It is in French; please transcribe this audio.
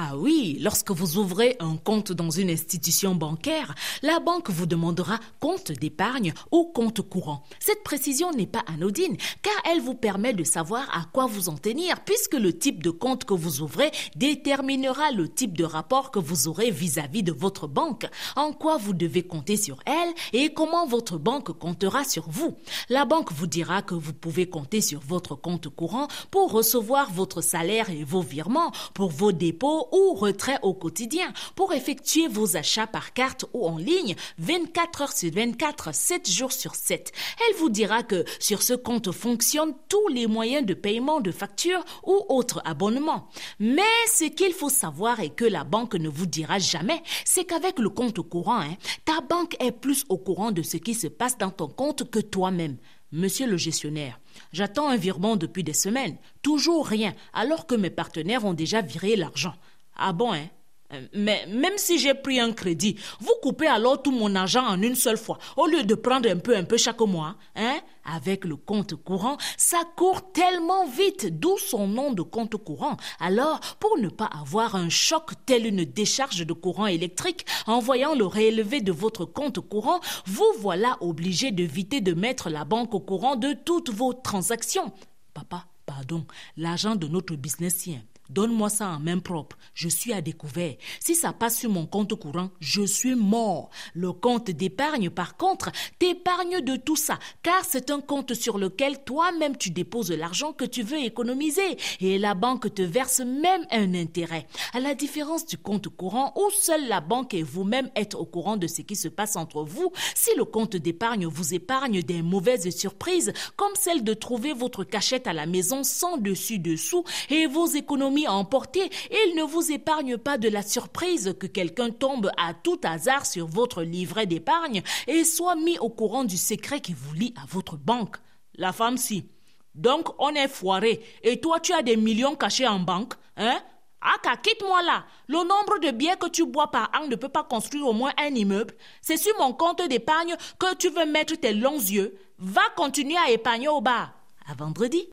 Ah oui, lorsque vous ouvrez un compte dans une institution bancaire, la banque vous demandera compte d'épargne ou compte courant. Cette précision n'est pas anodine car elle vous permet de savoir à quoi vous en tenir puisque le type de compte que vous ouvrez déterminera le type de rapport que vous aurez vis-à-vis de votre banque, en quoi vous devez compter sur elle et comment votre banque comptera sur vous. La banque vous dira que vous pouvez compter sur votre compte courant pour recevoir votre salaire et vos virements, pour vos dépôts ou retrait au quotidien pour effectuer vos achats par carte ou en ligne 24 heures sur 24, 7 jours sur 7. Elle vous dira que sur ce compte fonctionnent tous les moyens de paiement de factures ou autres abonnements. Mais ce qu'il faut savoir et que la banque ne vous dira jamais, c'est qu'avec le compte courant, hein, ta banque est plus au courant de ce qui se passe dans ton compte que toi-même. Monsieur le gestionnaire, j'attends un virement depuis des semaines, toujours rien, alors que mes partenaires ont déjà viré l'argent. Ah bon, hein? Mais même si j'ai pris un crédit, vous coupez alors tout mon argent en une seule fois, au lieu de prendre un peu, un peu chaque mois, hein? Avec le compte courant, ça court tellement vite, d'où son nom de compte courant. Alors, pour ne pas avoir un choc tel une décharge de courant électrique en voyant le réélevé de votre compte courant, vous voilà obligé d'éviter de mettre la banque au courant de toutes vos transactions. Papa, pardon, l'argent de notre business Donne-moi ça en main propre. Je suis à découvert. Si ça passe sur mon compte courant, je suis mort. Le compte d'épargne, par contre, t'épargne de tout ça, car c'est un compte sur lequel toi-même tu déposes l'argent que tu veux économiser et la banque te verse même un intérêt. À la différence du compte courant où seule la banque et vous-même êtes au courant de ce qui se passe entre vous, si le compte d'épargne vous épargne des mauvaises surprises, comme celle de trouver votre cachette à la maison sans dessus-dessous et vos économies emporté, il ne vous épargne pas de la surprise que quelqu'un tombe à tout hasard sur votre livret d'épargne et soit mis au courant du secret qui vous lie à votre banque. La femme si. Donc on est foiré et toi tu as des millions cachés en banque, hein? Aka, quitte-moi là. Le nombre de biens que tu bois par an ne peut pas construire au moins un immeuble. C'est sur mon compte d'épargne que tu veux mettre tes longs yeux. Va continuer à épargner au bar. À vendredi.